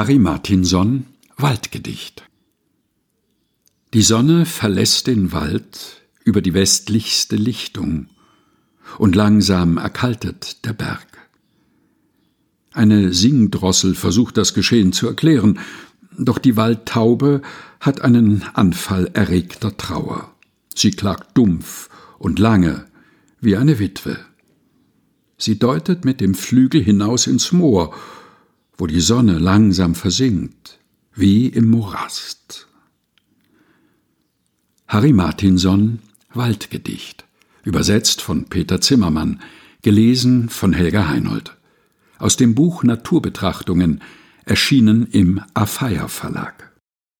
Harry Martinson Waldgedicht Die Sonne verlässt den Wald über die westlichste Lichtung, und langsam erkaltet der Berg. Eine Singdrossel versucht das Geschehen zu erklären, doch die Waldtaube hat einen Anfall erregter Trauer. Sie klagt dumpf und lange wie eine Witwe. Sie deutet mit dem Flügel hinaus ins Moor, wo die Sonne langsam versinkt, wie im Morast. Harry Martinson Waldgedicht, übersetzt von Peter Zimmermann, gelesen von Helga Heinold. Aus dem Buch Naturbetrachtungen, erschienen im Afeier Verlag.